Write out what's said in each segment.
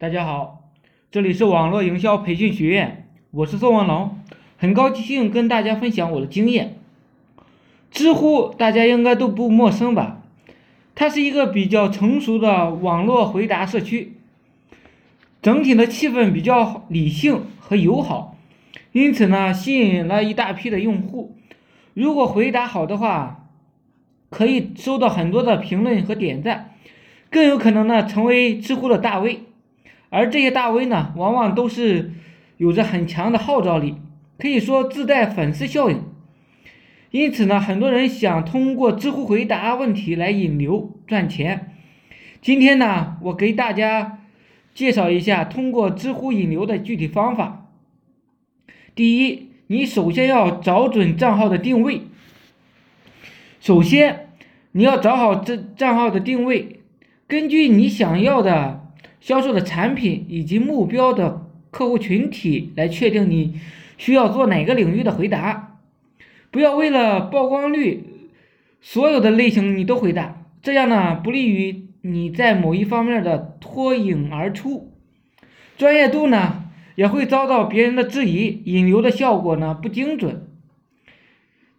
大家好，这里是网络营销培训学院，我是宋文龙，很高兴跟大家分享我的经验。知乎大家应该都不陌生吧？它是一个比较成熟的网络回答社区，整体的气氛比较理性和友好，因此呢，吸引了一大批的用户。如果回答好的话，可以收到很多的评论和点赞，更有可能呢成为知乎的大 V。而这些大 V 呢，往往都是有着很强的号召力，可以说自带粉丝效应。因此呢，很多人想通过知乎回答问题来引流赚钱。今天呢，我给大家介绍一下通过知乎引流的具体方法。第一，你首先要找准账号的定位。首先，你要找好这账号的定位，根据你想要的。销售的产品以及目标的客户群体来确定你需要做哪个领域的回答，不要为了曝光率，所有的类型你都回答，这样呢不利于你在某一方面的脱颖而出，专业度呢也会遭到别人的质疑，引流的效果呢不精准。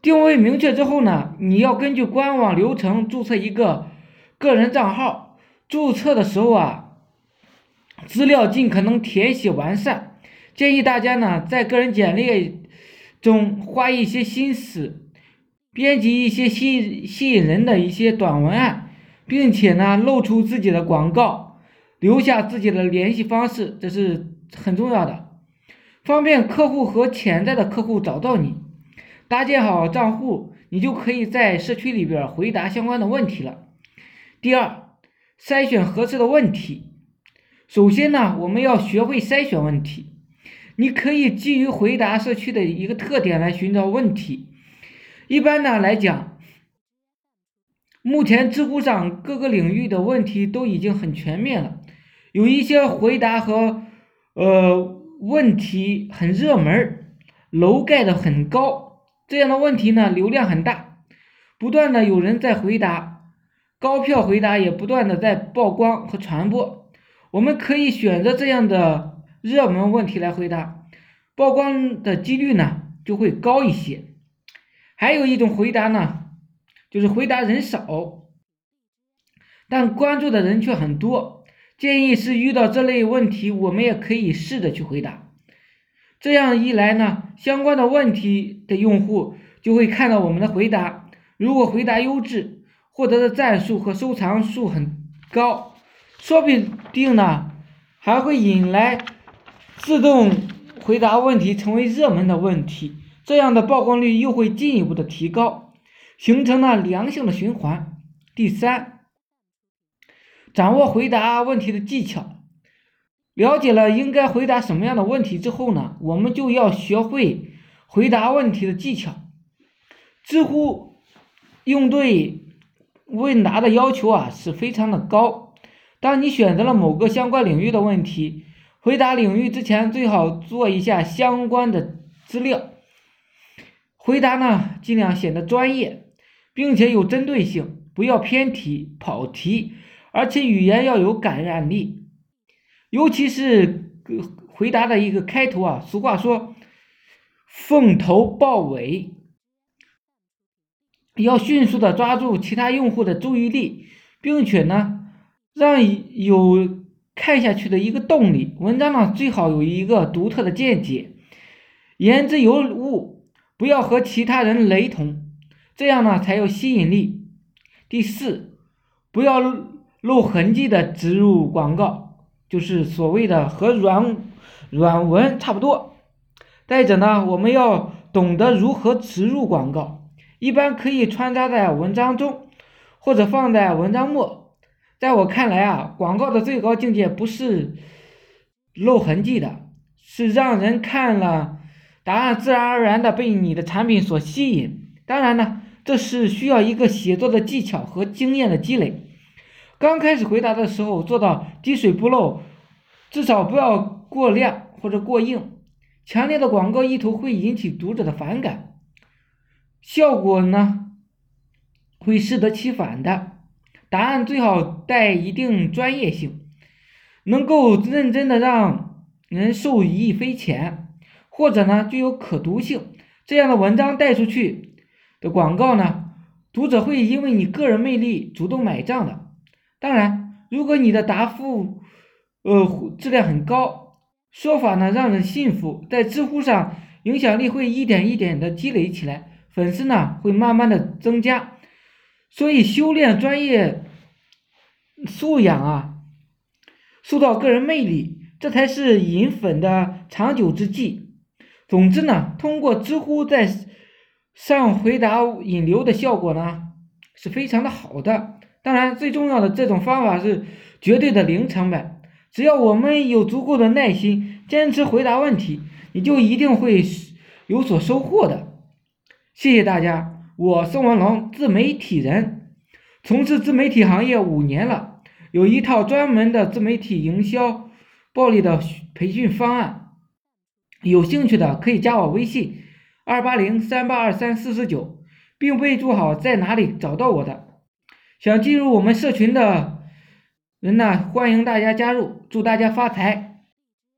定位明确之后呢，你要根据官网流程注册一个个人账号，注册的时候啊。资料尽可能填写完善，建议大家呢在个人简历中花一些心思，编辑一些吸吸引人的一些短文案，并且呢露出自己的广告，留下自己的联系方式，这是很重要的，方便客户和潜在的客户找到你。搭建好账户，你就可以在社区里边回答相关的问题了。第二，筛选合适的问题。首先呢，我们要学会筛选问题。你可以基于回答社区的一个特点来寻找问题。一般呢来讲，目前知乎上各个领域的问题都已经很全面了。有一些回答和呃问题很热门，楼盖的很高，这样的问题呢流量很大，不断的有人在回答，高票回答也不断的在曝光和传播。我们可以选择这样的热门问题来回答，曝光的几率呢就会高一些。还有一种回答呢，就是回答人少，但关注的人却很多。建议是遇到这类问题，我们也可以试着去回答。这样一来呢，相关的问题的用户就会看到我们的回答。如果回答优质，获得的赞数和收藏数很高。说不定呢，还会引来自动回答问题成为热门的问题，这样的曝光率又会进一步的提高，形成了良性的循环。第三，掌握回答问题的技巧，了解了应该回答什么样的问题之后呢，我们就要学会回答问题的技巧。知乎应对问答的要求啊是非常的高。当你选择了某个相关领域的问题，回答领域之前最好做一下相关的资料。回答呢，尽量显得专业，并且有针对性，不要偏题跑题，而且语言要有感染力。尤其是回答的一个开头啊，俗话说“凤头豹尾”，要迅速的抓住其他用户的注意力，并且呢。让有看下去的一个动力。文章呢最好有一个独特的见解，言之有物，不要和其他人雷同，这样呢才有吸引力。第四，不要露痕迹的植入广告，就是所谓的和软软文差不多。再者呢，我们要懂得如何植入广告，一般可以穿插在文章中，或者放在文章末。在我看来啊，广告的最高境界不是露痕迹的，是让人看了答案自然而然的被你的产品所吸引。当然呢，这是需要一个写作的技巧和经验的积累。刚开始回答的时候做到滴水不漏，至少不要过亮或者过硬。强烈的广告意图会引起读者的反感，效果呢会适得其反的。答案最好带一定专业性，能够认真的让人受益匪浅，或者呢具有可读性，这样的文章带出去的广告呢，读者会因为你个人魅力主动买账的。当然，如果你的答复呃质量很高，说法呢让人信服，在知乎上影响力会一点一点的积累起来，粉丝呢会慢慢的增加。所以修炼专业素养啊，塑造个人魅力，这才是引粉的长久之计。总之呢，通过知乎在上回答引流的效果呢是非常的好的。当然，最重要的这种方法是绝对的零成本。只要我们有足够的耐心，坚持回答问题，你就一定会有所收获的。谢谢大家。我宋文龙，自媒体人，从事自媒体行业五年了，有一套专门的自媒体营销暴力的培训方案，有兴趣的可以加我微信二八零三八二三四四九，并备注好在哪里找到我的。想进入我们社群的人呢，欢迎大家加入，祝大家发财。